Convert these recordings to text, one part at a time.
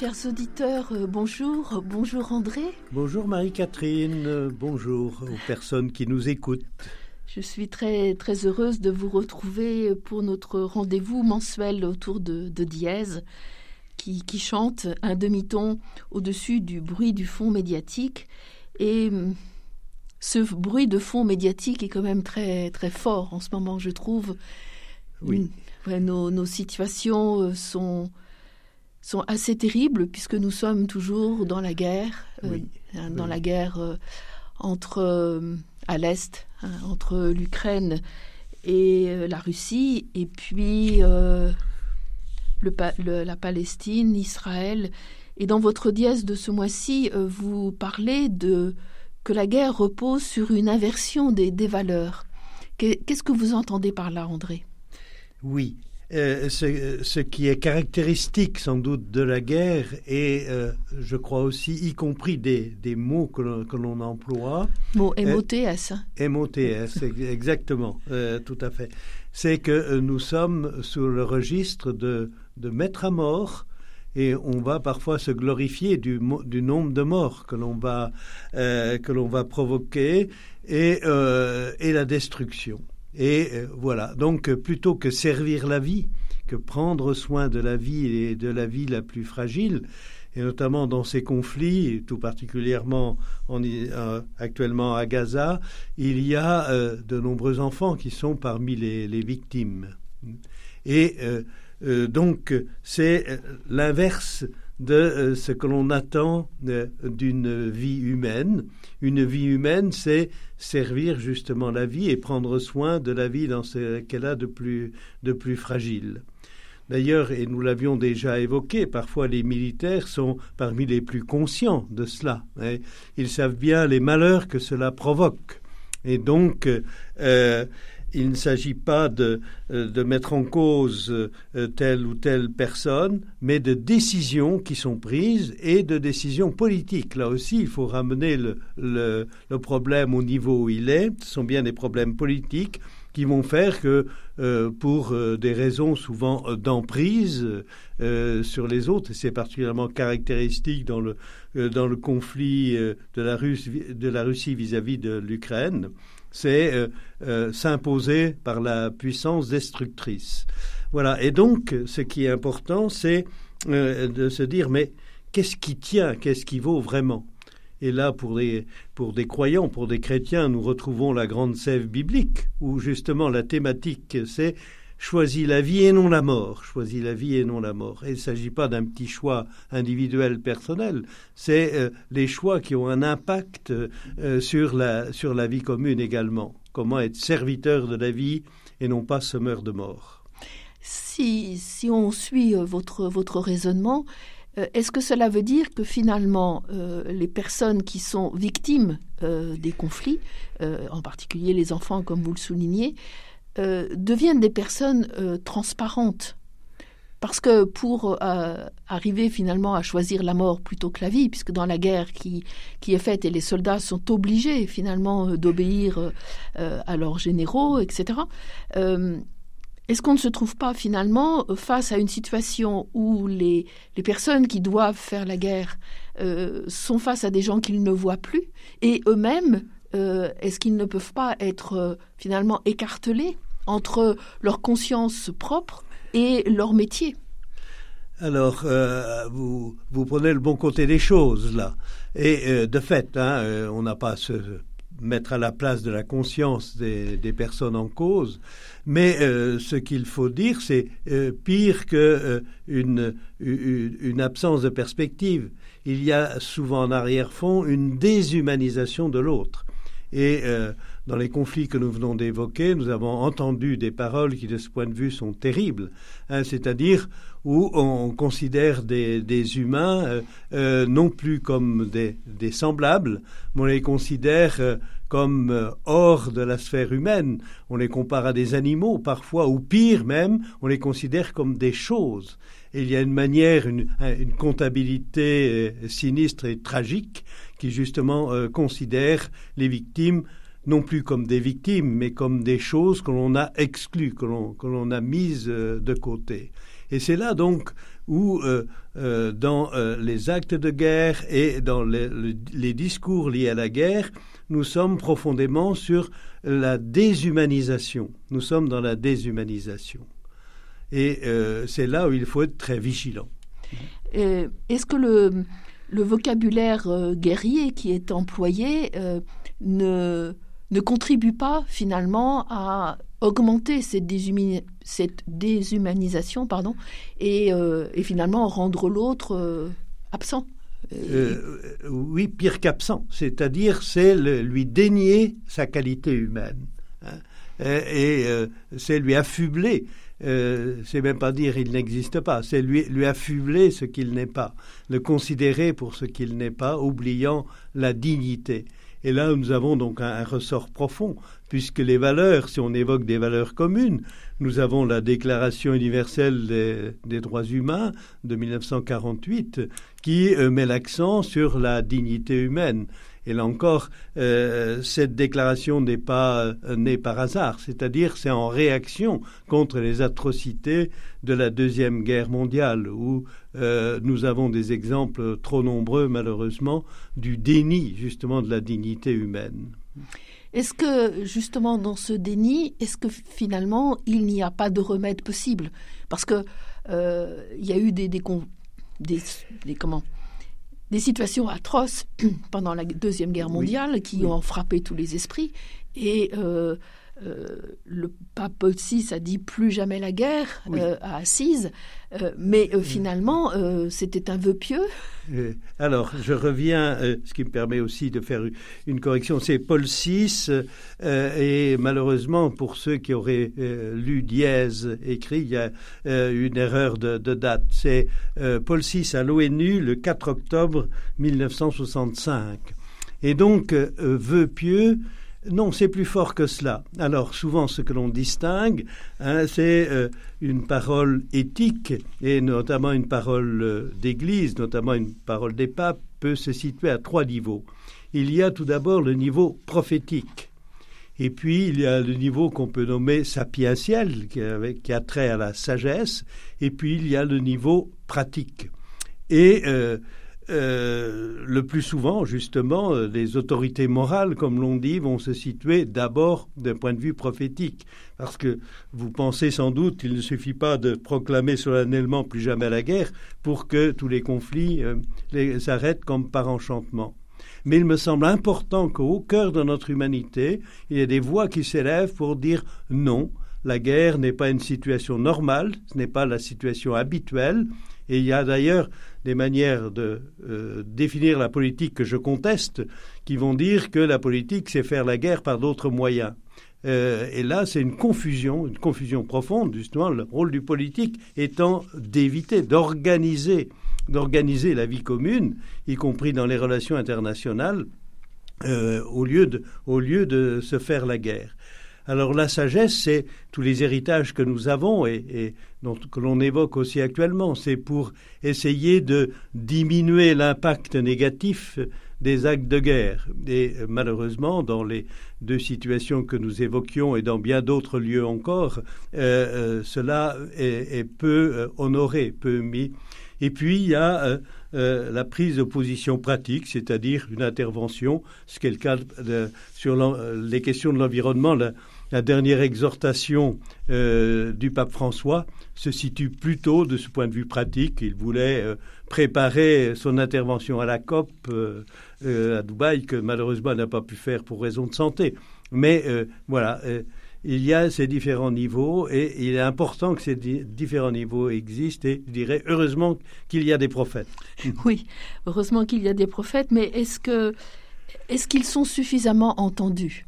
Chers auditeurs, euh, bonjour. Bonjour André. Bonjour Marie-Catherine, euh, bonjour aux personnes qui nous écoutent. Je suis très, très heureuse de vous retrouver pour notre rendez-vous mensuel autour de, de Dièse, qui, qui chante un demi-ton au-dessus du bruit du fond médiatique. Et hum, ce bruit de fond médiatique est quand même très, très fort en ce moment, je trouve. Oui. Ouais, nos, nos situations euh, sont, sont assez terribles puisque nous sommes toujours dans la guerre, euh, Oui, hein, dans oui. la guerre euh, entre euh, à l'est, hein, entre l'Ukraine et la Russie, et puis le, le- la Palestine, Israël. Et dans votre dièse de ce mois-ci, vous parlez de que la guerre repose sur une inversion des, des valeurs. Qu'est- Qu'est-ce que vous entendez par là, André? Oui, euh, ce, ce qui est caractéristique sans doute de la guerre et euh, je crois aussi y compris des, des mots que l'on- emploie, Mot MOTS. MOTS, ex- exactement, euh, tout à fait, c'est que euh, nous sommes sous le registre de, de mettre à mort et on va parfois se glorifier du, du nombre de morts que l'on va, euh, que l'on va provoquer et, euh, et la destruction. Et euh, voilà, donc euh, plutôt que servir la vie, que prendre soin de la vie et de la vie la plus fragile, et notamment dans ces conflits, tout particulièrement en, euh, actuellement à Gaza, il y a de nombreux enfants qui sont parmi les, les victimes. Et donc, c'est l'inverse de euh, ce que l'on attend euh, d'une vie humaine. Une vie humaine, c'est servir justement la vie et prendre soin de la vie dans ce qu'elle a de plus, de plus fragile. D'ailleurs, et nous l'avions déjà évoqué, parfois les militaires sont parmi les plus conscients de cela. hein. Ils savent bien les malheurs que cela provoque. Et donc, euh, il ne s'agit pas de, euh, de mettre en cause euh, telle ou telle personne, mais de décisions qui sont prises et de décisions politiques. Là aussi, il faut ramener le, le, problème au niveau où il est. Ce sont bien des problèmes politiques qui vont faire que, euh, pour des raisons souvent d'emprise sur les autres, c'est particulièrement caractéristique dans le, dans le conflit de, la Russe, de la Russie vis-à-vis de l'Ukraine, c'est euh, euh, s'imposer par la puissance destructrice. Voilà, et donc ce qui est important, c'est euh, de se dire, mais qu'est-ce qui tient, qu'est-ce qui vaut vraiment? Et là, pour des, pour des croyants, pour des chrétiens, nous retrouvons la grande sève biblique, où justement la thématique, c'est choisis la vie et non la mort. Choisis la vie et non la mort. Il ne s'agit pas d'un petit choix individuel, personnel, c'est euh, les choix qui ont un impact euh, sur, la, vie commune également. Comment être serviteur de la vie et non pas semeur de mort. Si, on suit euh, votre, raisonnement, est-ce que cela veut dire que finalement les personnes qui sont victimes des conflits, en particulier les enfants comme vous le soulignez, euh, deviennent des personnes euh, transparentes parce que pour euh, arriver finalement à choisir la mort plutôt que la vie, puisque dans la guerre qui, qui est faite et les soldats sont obligés finalement d'obéir à leurs généraux, etc., est-ce qu'on ne se trouve pas finalement face à une situation où les, les personnes qui doivent faire la guerre sont face à des gens qu'ils ne voient plus et eux-mêmes, euh, est-ce qu'ils ne peuvent pas être euh, finalement écartelés entre leur conscience propre et leur métier? Alors, euh, vous, vous prenez le bon côté des choses, là. Et de fait, hein, on n'a pas à se mettre à la place de la conscience des, personnes en cause, mais ce qu'il faut dire, c'est pire que une absence de perspective. Il y a souvent en arrière-fond une déshumanisation de l'autre. Et euh, dans les conflits que nous venons d'évoquer, nous avons entendu des paroles qui, de ce point de vue, sont terribles, hein, c'est-à-dire où on considère des, humains euh, euh, non plus comme des, semblables, mais on les considère comme hors de la sphère humaine. On les compare à des animaux parfois, ou pire même, on les considère comme des choses. Et il y a une manière, une, une comptabilité sinistre et tragique qui justement considère les victimes non plus comme des victimes, mais comme des choses que l'on a exclues, que l'on a mises de côté. Et c'est là donc où, euh, euh, dans euh, les actes de guerre et dans les, discours liés à la guerre, nous sommes profondément sur la déshumanisation. Nous sommes dans la déshumanisation. Et c'est là où il faut être très vigilant. Est-ce que le, le vocabulaire guerrier qui est employé ne, ne contribue pas finalement à augmenter cette, déshumanisation pardon, euh, et, finalement rendre l'autre euh, absent. Euh, oui, pire qu'absent, c'est-à-dire c'est lui dénier sa qualité humaine hein. et, c'est lui affubler. C'est même pas dire il n'existe pas, c'est lui, lui affubler ce qu'il n'est pas, le considérer pour ce qu'il n'est pas, oubliant la dignité. Et là, nous avons donc un, ressort profond, puisque les valeurs, si on évoque des valeurs communes, nous avons la Déclaration universelle des, droits humains de 1948 qui euh, met l'accent sur la dignité humaine. Et là encore, euh, cette déclaration n'est pas euh, née par hasard, c'est-à-dire c'est en réaction contre les atrocités de la Deuxième Guerre mondiale, où euh, nous avons des exemples trop nombreux, malheureusement, du déni justement de la dignité humaine. Est-ce que justement dans ce déni, est-ce que finalement il n'y a pas de remède possible? Parce que il y a eu des, des, des comment des situations atroces pendant la Deuxième Guerre mondiale qui ont frappé tous les esprits. Et euh, euh, le pape Paul VI a dit plus jamais la guerre euh, à Assise, euh, mais finalement c'était un vœu pieux. alors je reviens, ce qui me permet aussi de faire une correction, c'est Paul VI, et malheureusement pour ceux qui auraient lu Dièse écrit, il y a une erreur de, de date. C'est Paul VI à l'ONU le 4 octobre 1965. Et donc, vœu pieux, non, c'est plus fort que cela. Alors souvent ce que l'on distingue, hein, c'est euh, une parole éthique et notamment une parole euh, d'Église, notamment une parole des papes, peut se situer à trois niveaux. Il y a tout d'abord le niveau prophétique. Et puis, il y a le niveau qu'on peut nommer sapientiel, qui, qui, a trait à la sagesse. Et puis, il y a le niveau pratique. Et euh, euh, le plus souvent, justement, euh, les autorités morales, comme l'on dit, vont se situer d'abord d'un point de vue prophétique. Parce que vous pensez sans doute qu'il ne suffit pas de proclamer solennellement plus jamais la guerre pour que tous les conflits euh, s'arrêtent comme par enchantement. Mais il me semble important qu'au cœur de notre humanité, il y ait des voix qui s'élèvent pour dire non, la guerre n'est pas une situation normale, ce n'est pas la situation habituelle, et il y a d'ailleurs des manières de euh, définir la politique que je conteste qui vont dire que la politique, c'est faire la guerre par d'autres moyens. Euh, et là, c'est une confusion, une confusion profonde, justement, le rôle du politique étant d'éviter, d'organiser, d'organiser la vie commune, y compris dans les relations internationales, euh, au, lieu de, au lieu de se faire la guerre. Alors la sagesse, c'est tous les héritages que nous avons et, que l'on évoque aussi actuellement. C'est pour essayer de diminuer l'impact négatif des actes de guerre. Et malheureusement, dans les deux situations que nous évoquions et dans bien d'autres lieux encore, euh, euh, cela est, peu euh, honoré, peu mis. Et puis, il y a la prise de position pratique, c'est-à-dire une intervention, ce qui est le cas sur les questions de l'environnement dernière exhortation euh, du pape François se situe plutôt de ce point de vue pratique. Il voulait euh, préparer son intervention à la COP euh, à Dubaï, que malheureusement n'a pas pu faire pour raison de santé. Mais voilà, il y a ces différents niveaux et il est important que ces différents niveaux existent et je dirais heureusement qu'il y a des prophètes. Oui, heureusement qu'il y a des prophètes, mais est-ce que est-ce qu'ils sont suffisamment entendus?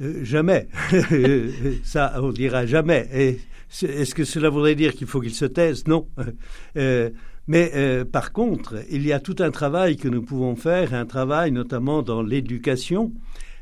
Jamais. Ça, on dira jamais. Est-ce que cela voudrait dire qu'il faut qu'il se taise? Non. Mais euh, par contre, il y a tout un travail que nous pouvons faire, un travail notamment dans l'éducation.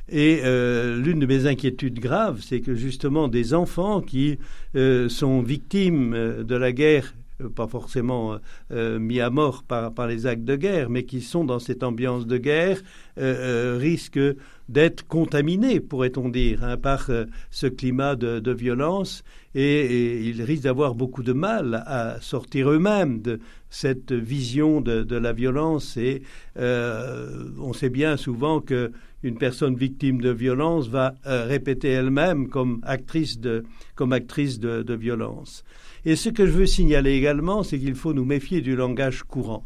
Et euh, l'une de mes inquiétudes graves, c'est que justement des enfants qui euh, sont victimes de la guerre pas forcément mis à mort par, par, les actes de guerre, mais qui sont dans cette ambiance de guerre, risquent d'être contaminés, pourrait-on dire, hein, par ce climat de, violence, et, ils risquent d'avoir beaucoup de mal à sortir eux-mêmes de, cette vision de, la violence et euh, on sait bien souvent que une personne victime de violence va euh, répéter elle-même comme actrice de comme actrice de, violence. Et ce que je veux signaler également, c'est qu'il faut nous méfier du langage courant.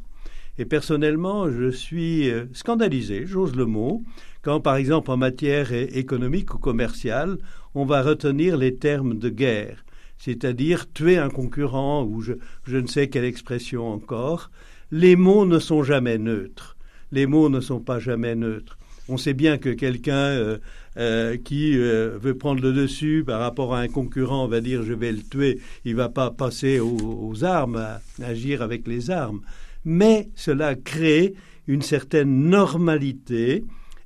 Et personnellement, je suis euh, scandalisé, j'ose le mot, quand par exemple en matière économique ou commerciale, on va retenir les termes de guerre c'est-à-dire tuer un concurrent ou je, ne sais quelle expression encore, les mots ne sont jamais neutres. Les mots ne sont pas jamais neutres. On sait bien que quelqu'un euh, euh, qui euh, veut prendre le dessus par rapport à un concurrent va dire je vais le tuer, il va pas passer aux, armes, agir avec les armes. Mais cela crée une certaine normalité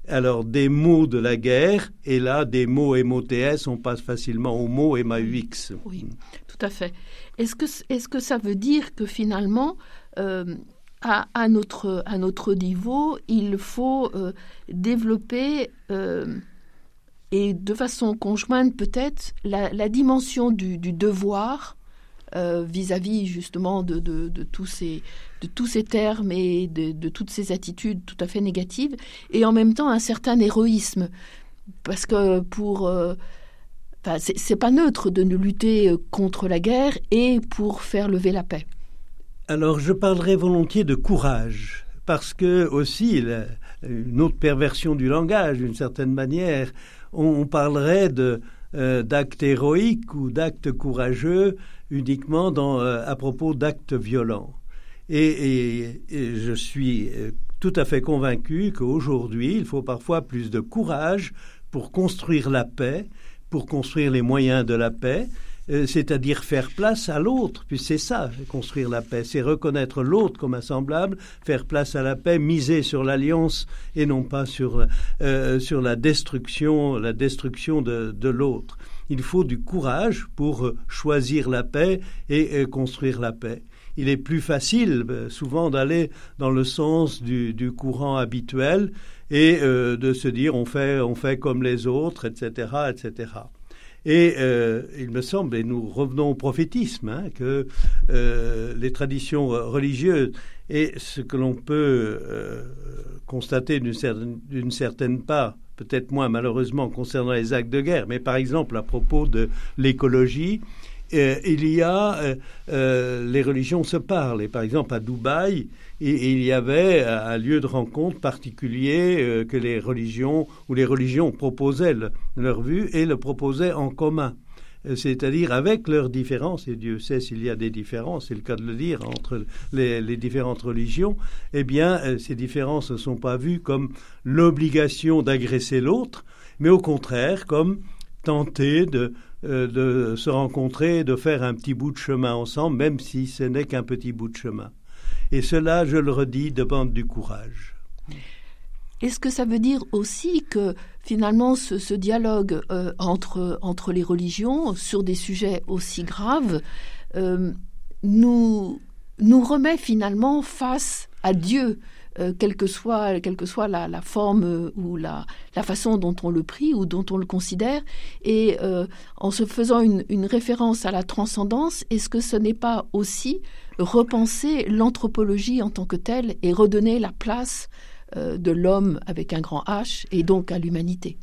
alors des mots de la guerre, et là des mots MOTS, on passe facilement aux mots MAUX. Oui, tout à fait. Est-ce que, est que ça veut dire que finalement, euh, à, notre, à notre niveau, il faut euh, développer, euh, et de façon conjointe peut-être, la, dimension du devoir euh, vis-à-vis justement de, de, tous ces, de tous ces termes et de, toutes ces attitudes tout à fait négatives, et en même temps un certain héroïsme. Parce que pour. Euh, c'est pas neutre de ne lutter contre la guerre et pour faire lever la paix. Alors je parlerai volontiers de courage, parce que aussi, une autre perversion du langage, d'une certaine manière, on, parlerait de euh, d'actes héroïques ou d'actes courageux uniquement euh, à propos d'actes violents. Et, je suis euh, tout à fait convaincu qu'aujourd'hui, il faut parfois plus de courage pour construire la paix, pour construire les moyens de la paix, euh, c'est-à-dire faire place à l'autre, puis c'est ça, construire la paix, c'est reconnaître l'autre comme un semblable, faire place à la paix, miser sur l'alliance et non pas sur, sur la destruction, la destruction de, de l'autre il faut du courage pour euh, choisir la paix et euh, construire la paix. Il est plus facile euh, souvent d'aller dans le sens du, courant habituel et de se dire on fait, on fait comme les autres, etc., etc. Et il me semble, et nous revenons au prophétisme, hein, que les traditions religieuses et ce que l'on peut constater d'une certaine part peut-être moins malheureusement concernant les actes de guerre, mais par exemple à propos de l'écologie, euh, il y a euh, euh, les religions se parlent. Et par exemple à Dubaï, il, y avait un lieu de rencontre particulier que les religions ou les religions proposaient leur vue et le proposaient en commun. C'est-à-dire avec leurs différences, et Dieu sait s'il y a des différences, c'est le cas de le dire, entre les, différentes religions, eh bien, ces différences ne sont pas vues comme l'obligation d'agresser l'autre, mais au contraire comme tenter de, euh, de se rencontrer, de faire un petit bout de chemin ensemble, même si ce n'est qu'un petit bout de chemin. Et cela, je le redis, demande du courage. Est-ce que ça veut dire aussi que finalement ce, dialogue euh, entre, entre les religions sur des sujets aussi graves euh, nous, nous remet finalement face à Dieu euh, quelle que soit, la, forme ou la, façon dont on le prie ou dont on le considère. Et en se faisant une, une, référence à la transcendance, est-ce que ce n'est pas aussi repenser l'anthropologie en tant que telle et redonner la place euh, de l'homme avec un grand H et donc à l'humanité?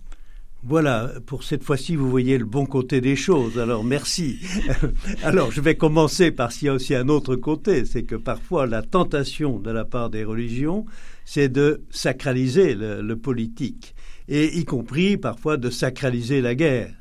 Voilà, pour cette fois-ci, vous voyez le bon côté des choses. Alors, merci. Alors, je vais commencer par s'il y a aussi un autre côté, c'est que parfois la tentation de la part des religions, c'est de sacraliser le, politique, et y compris parfois de sacraliser la guerre.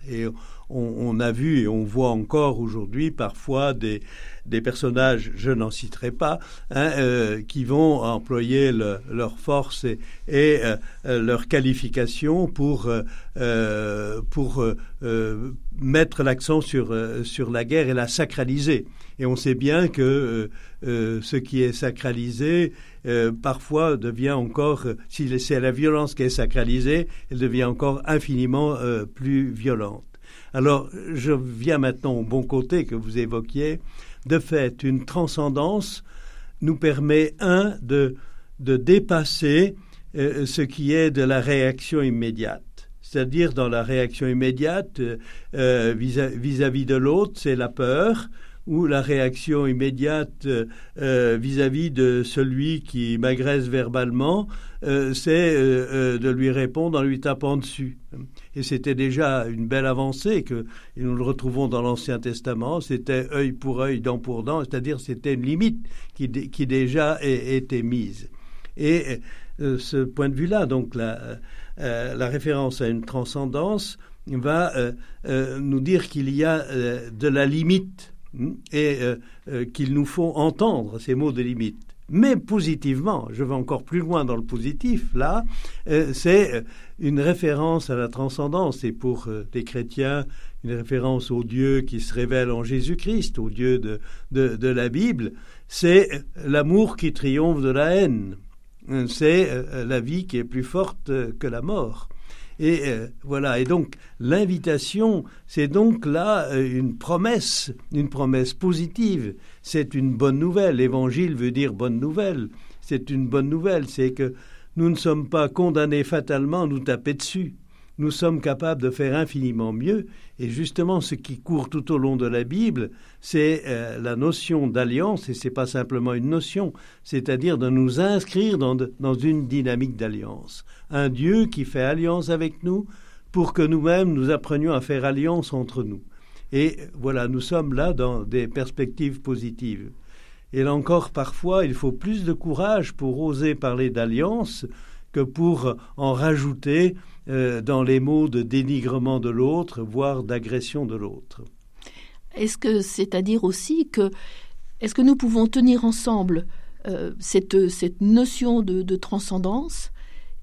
On, a vu et on voit encore aujourd'hui parfois des, des personnages, je n'en citerai pas, hein, euh, qui vont employer le, leur force et, et euh, leur qualification pour, euh, pour mettre l'accent sur, sur la guerre et la sacraliser. Et on sait bien que ce qui est sacralisé parfois devient encore, si c'est la violence qui est sacralisée, elle devient encore infiniment plus violente. Alors, je viens maintenant au bon côté que vous évoquiez. De fait, une transcendance nous permet, un, de, de dépasser euh, ce qui est de la réaction immédiate. C'est-à-dire, dans la réaction immédiate euh, vis-à-vis de l'autre, c'est la peur, ou la réaction immédiate euh, vis-à-vis de celui qui m'agresse verbalement, euh, c'est euh, de lui répondre en lui tapant dessus. Et c'était déjà une belle avancée que et nous le retrouvons dans l'Ancien Testament. C'était œil pour œil, dent pour dent, c'est-à-dire c'était une limite qui, qui déjà était mise. Et ce point de vue-là, donc la, référence à une transcendance va nous dire qu'il y a de la limite? Et euh, euh, qu'il nous faut entendre ces mots de limite. Mais positivement, je vais encore plus loin dans le positif, là, euh, c'est une référence à la transcendance et pour les chrétiens, une référence au Dieu qui se révèle en Jésus-Christ, au Dieu de la Bible, c'est l'amour qui triomphe de la haine. C'est la vie qui est plus forte que la mort. Et euh, voilà. Et donc l'invitation, c'est donc là euh, une promesse, une promesse positive. C'est une bonne nouvelle. L'évangile veut dire bonne nouvelle. C'est une bonne nouvelle. C'est que nous ne sommes pas condamnés fatalement à nous taper dessus nous sommes capables de faire infiniment mieux. Et justement, ce qui court tout au long de la Bible, c'est euh, la notion d'alliance, et ce n'est pas simplement une notion, c'est-à-dire de nous inscrire dans, dans une dynamique d'alliance. Un Dieu qui fait alliance avec nous pour que nous-mêmes nous apprenions à faire alliance entre nous. Et voilà, nous sommes là dans des perspectives positives. Et là encore, parfois, il faut plus de courage pour oser parler d'alliance que pour en rajouter euh, dans les mots de dénigrement de l'autre, voire d'agression de l'autre. Est-ce que c'est-à-dire aussi que est-ce que nous pouvons tenir ensemble euh, cette, cette notion de, de, transcendance,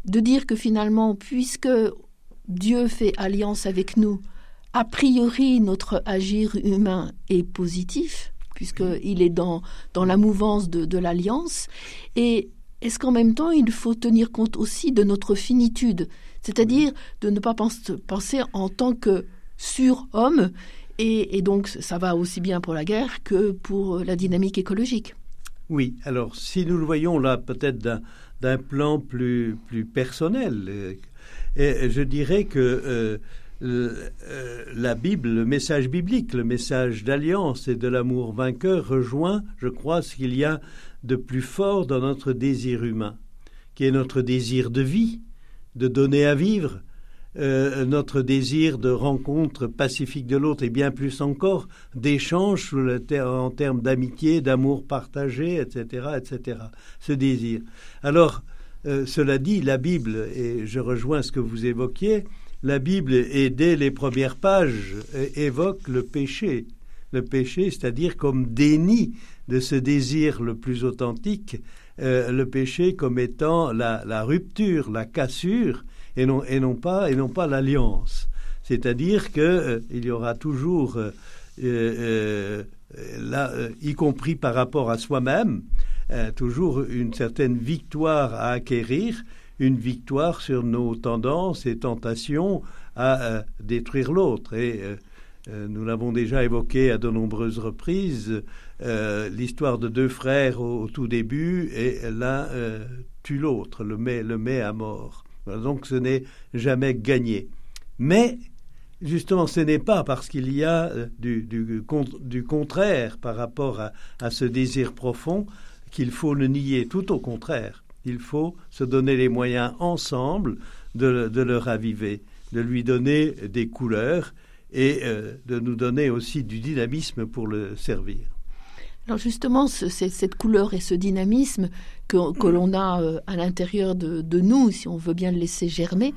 de dire que finalement, puisque Dieu fait alliance avec nous, a priori notre agir humain est positif, puisqu'il est dans, dans la mouvance de, de l'alliance, et est-ce qu'en même temps, il faut tenir compte aussi de notre finitude, c'est-à-dire de ne pas penser en tant que surhomme, et, et donc ça va aussi bien pour la guerre que pour la dynamique écologique. Oui, alors si nous le voyons là peut-être d'un plan plus, plus personnel, euh, et je dirais que euh, euh, la Bible, le message biblique, le message d'alliance et de l'amour vainqueur rejoint, je crois, ce qu'il y a de plus fort dans notre désir humain, qui est notre désir de vie, de donner à vivre, euh, notre désir de rencontre pacifique de l'autre et bien plus encore d'échange en termes d'amitié, d'amour partagé, etc., etc. Ce désir. Alors, euh, cela dit, la Bible, et je rejoins ce que vous évoquiez, la Bible, et dès les premières pages, évoque le péché. Le péché, c'est-à-dire comme déni de ce désir le plus authentique, euh, le péché comme étant la, rupture, la cassure, et non, et non pas, et non pas l'alliance. C'est-à-dire qu'il euh, y aura toujours, euh, y compris par rapport à soi-même, toujours une certaine victoire à acquérir, une victoire sur nos tendances et tentations à détruire l'autre. Et nous l'avons déjà évoqué à de nombreuses reprises, euh, l'histoire de deux frères au, tout début et l'un euh, tue l'autre, le met, le met à mort. Donc ce n'est jamais gagné. Mais justement, ce n'est pas parce qu'il y a euh, du, du, du, contraire par rapport à, à ce désir profond qu'il faut le nier. Tout au contraire, il faut se donner les moyens ensemble de, de le raviver, de lui donner des couleurs et de nous donner aussi du dynamisme pour le servir. Alors justement, cette couleur et ce dynamisme que, l'on a euh, à l'intérieur de, nous, si on veut bien le laisser germer,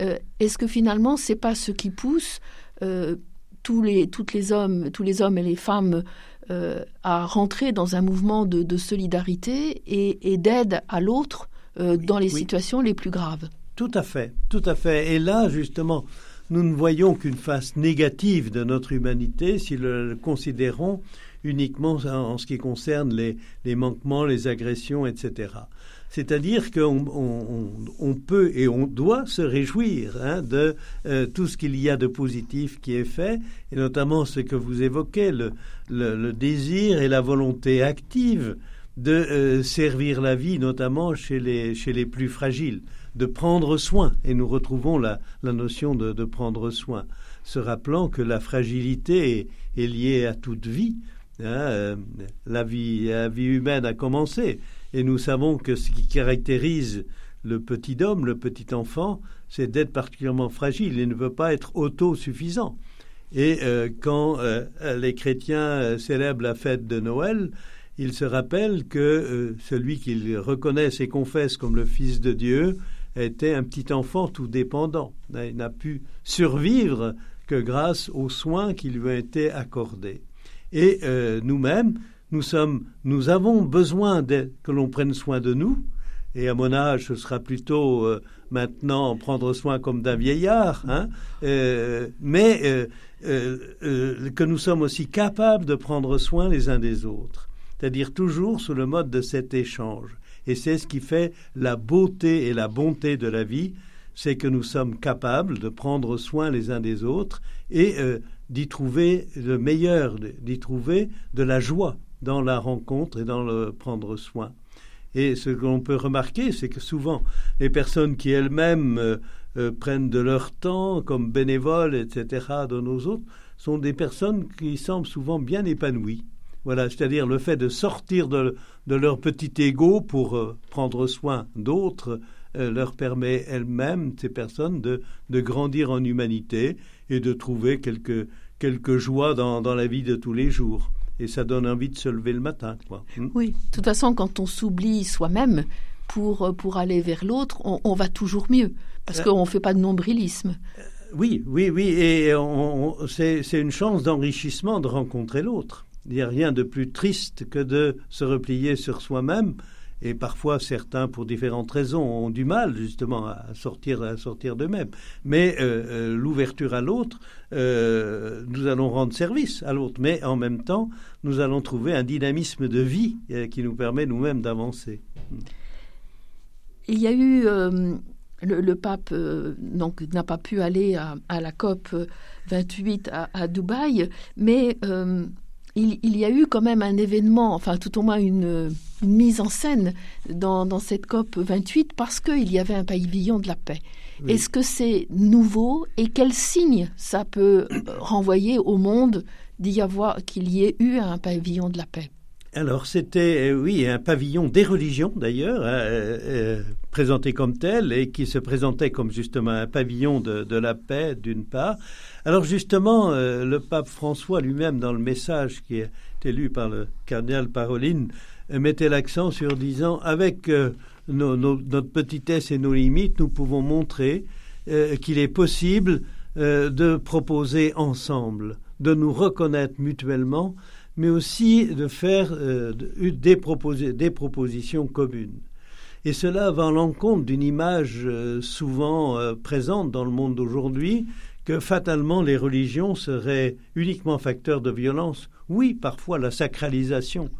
euh, est-ce que finalement c'est pas ce qui pousse euh, tous les, toutes les hommes, tous les hommes et les femmes à rentrer dans un mouvement de, solidarité et, d'aide à l'autre dans les situations les plus graves? Tout à fait, tout à fait. Et là, justement, nous ne voyons qu'une face négative de notre humanité si nous le considérons uniquement en ce qui concerne les, manquements, les agressions, etc. C'est-à-dire qu'on on, peut et on doit se réjouir hein, de euh, tout ce qu'il y a de positif qui est fait, et notamment ce que vous évoquez, le, désir et la volonté active de euh, servir la vie, notamment chez les plus fragiles, de prendre soin. Et nous retrouvons la, la notion de, prendre soin, se rappelant que la fragilité est, liée à toute vie. Hein, euh, la, vie, la vie humaine a commencé, et nous savons que ce qui caractérise le petit homme, le petit enfant, c'est d'être particulièrement fragile. Il ne veut pas être autosuffisant. Et euh, quand les chrétiens célèbrent la fête de Noël, il se rappelle que euh, celui qu'il reconnaît et confesse comme le Fils de Dieu était un petit enfant tout dépendant. Il n'a pu survivre que grâce aux soins qui lui ont été accordés. Et euh, nous-mêmes, nous sommes, nous avons besoin que l'on prenne soin de nous. Et à mon âge, ce sera plutôt euh, maintenant prendre soin comme d'un vieillard, hein, mais que nous sommes aussi capables de prendre soin les uns des autres c'est-à-dire toujours sous le mode de cet échange. Et c'est ce qui fait la beauté et la bonté de la vie, c'est que nous sommes capables de prendre soin les uns des autres et euh, d'y trouver le meilleur, d'y trouver de la joie dans la rencontre et dans le prendre soin. Et ce que l'on peut remarquer, c'est que souvent, les personnes qui elles-mêmes euh, euh, prennent de leur temps comme bénévoles, etc., de nos autres, sont des personnes qui semblent souvent bien épanouies. Voilà, c'est-à-dire le fait de sortir de, leur petit ego pour euh, prendre soin d'autres euh, leur permet elles-mêmes, ces personnes, de, grandir en humanité et de trouver quelques, quelques joies dans, la vie de tous les jours. Et ça donne envie de se lever le matin. Quoi. Hmm. Oui, de toute façon, quand on s'oublie soi-même pour, pour aller vers l'autre, on, va toujours mieux, parce qu'on ne fait pas de nombrilisme. Oui, oui, oui, et c'est une chance d'enrichissement de rencontrer l'autre. Il n'y a rien de plus triste que de se replier sur soi-même. Et parfois, certains, pour différentes raisons, ont du mal justement à sortir, à sortir d'eux-mêmes. Mais euh, euh, l'ouverture à l'autre, euh, nous allons rendre service à l'autre. Mais en même temps, nous allons trouver un dynamisme de vie qui nous permet nous-mêmes d'avancer. Il y a eu le, pape donc n'a pas pu aller à, la COP 28 à, à Dubaï, mais il, y a eu quand même un événement, enfin tout au moins une, mise en scène dans, cette COP 28 parce qu'il y avait un pavillon de la paix. Est-ce que c'est nouveau et quel signe ça peut renvoyer au monde d'y avoir qu'il y ait eu un pavillon de la paix? Alors c'était, euh, oui, un pavillon des religions d'ailleurs, hein, euh, euh, présenté comme tel et qui se présentait comme justement un pavillon de, la paix d'une part. Alors justement, le pape François lui-même, dans le message qui est lu par le cardinal Paroline, mettait l'accent sur disant, avec notre petitesse et nos limites, nous pouvons montrer qu'il est possible de proposer ensemble, de nous reconnaître mutuellement mais aussi de faire euh, des, propositions communes. Et cela va à l'encontre d'une image euh, souvent euh, présente dans le monde d'aujourd'hui, que fatalement les religions seraient uniquement facteurs de violence. Oui, parfois la sacralisation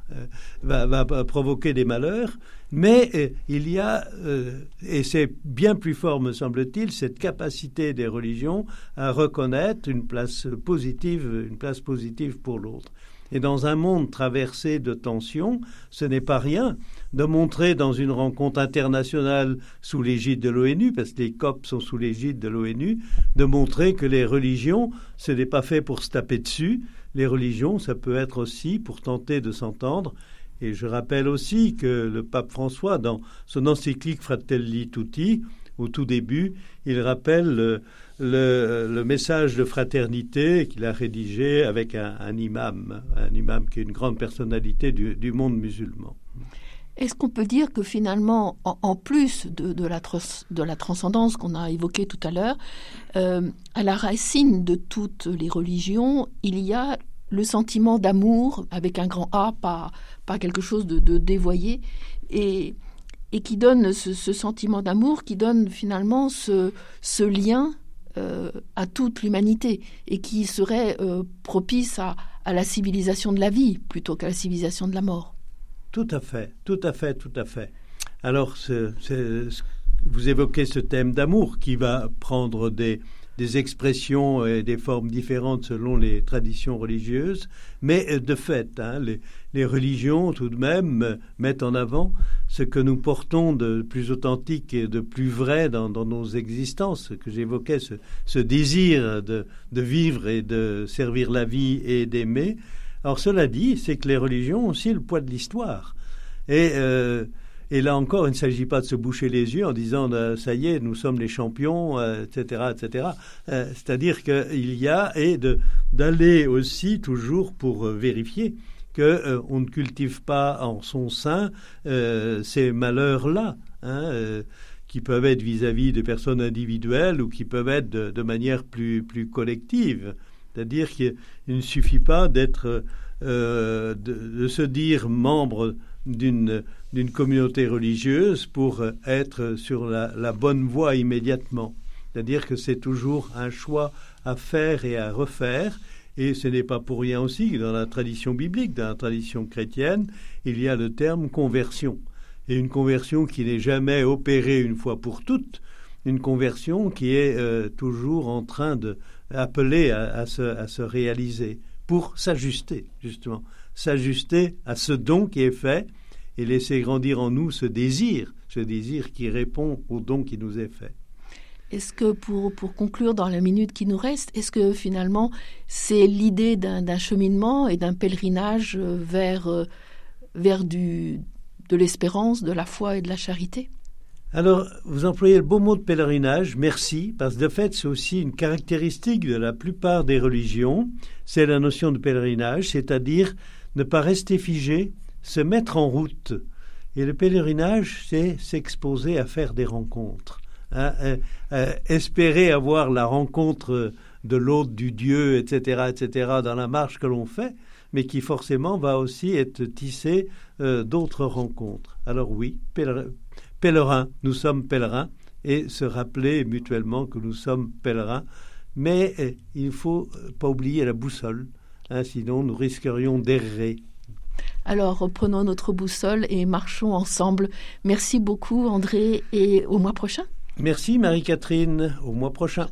va, va, provoquer des malheurs, mais il y a, et c'est bien plus fort me semble-t-il, cette capacité des religions à reconnaître une place positive, une place positive pour l'autre. Et dans un monde traversé de tensions, ce n'est pas rien de montrer dans une rencontre internationale sous l'égide de l'ONU, parce que les COP sont sous l'égide de l'ONU, de montrer que les religions, ce n'est pas fait pour se taper dessus. Les religions, ça peut être aussi pour tenter de s'entendre. Et je rappelle aussi que le pape François, dans son encyclique Fratelli Tutti, au tout début, il rappelle le, message de fraternité qu'il a rédigé avec un, imam, un imam qui est une grande personnalité du, monde musulman. Est-ce qu'on peut dire que finalement, en, plus de, la transcendance qu'on a évoquée tout à l'heure, euh, à la racine de toutes les religions, il y a le sentiment d'amour avec un grand A, pas, quelque chose de, dévoyé, et, qui donne ce, sentiment d'amour, qui donne finalement ce lien euh, à toute l'humanité, et qui serait euh, propice à, la civilisation de la vie plutôt qu'à la civilisation de la mort. Tout à fait, tout à fait, tout à fait. Alors, vous évoquez ce thème d'amour qui va prendre des, des expressions et des formes différentes selon les traditions religieuses, mais euh, de fait, hein, les, les, religions tout de même mettent en avant ce que nous portons de plus authentique et de plus vrai dans, nos existences, ce que j'évoquais, ce, désir de, de, vivre et de servir la vie et d'aimer, alors cela dit, c'est que les religions ont aussi le poids de l'histoire. Et, euh, et là encore, il ne s'agit pas de se boucher les yeux en disant euh, ça y est, nous sommes les champions, etc., euh, etc. C'est-à-dire qu'il y a et d'aller aussi toujours pour vérifier que on ne cultive pas en son sein ces malheurs-là. Hein, qui peuvent être vis-à-vis de personnes individuelles ou qui peuvent être de, manière plus, collective. C'est-à-dire qu'il ne suffit pas d'être, euh, de, se dire membre d'une communauté religieuse pour être sur la, bonne voie immédiatement. C'est-à-dire que c'est toujours un choix à faire et à refaire. Et ce n'est pas pour rien aussi que dans la tradition biblique, dans la tradition chrétienne, il y a le terme conversion. Et une conversion qui n'est jamais opérée une fois pour toutes, une conversion qui est euh, toujours en train de à se réaliser pour s'ajuster, justement, s'ajuster à ce don qui est fait et laisser grandir en nous ce désir, ce désir qui répond au don qui nous est fait. Est-ce que pour, pour conclure dans la minute qui nous reste, est-ce que finalement c'est l'idée d'un cheminement et d'un pèlerinage vers, euh, vers du, de l'espérance, de la foi et de la charité? Alors, vous employez le beau mot de pèlerinage, merci, parce que de fait, c'est aussi une caractéristique de la plupart des religions, c'est la notion de pèlerinage, c'est-à-dire ne pas rester figé, se mettre en route. Et le pèlerinage, c'est s'exposer à faire des rencontres, hein, euh, euh, espérer avoir la rencontre de l'autre, du Dieu, etc., etc., dans la marche que l'on fait, mais qui forcément va aussi être tissé euh, d'autres rencontres. Alors oui, pèlerins, nous sommes pèlerins, et se rappeler mutuellement que nous sommes pèlerins. Mais il ne faut pas oublier la boussole, hein, sinon nous risquerions d'errer. Alors reprenons notre boussole et marchons ensemble. Merci beaucoup André et au mois prochain. Merci Marie-Catherine, au mois prochain.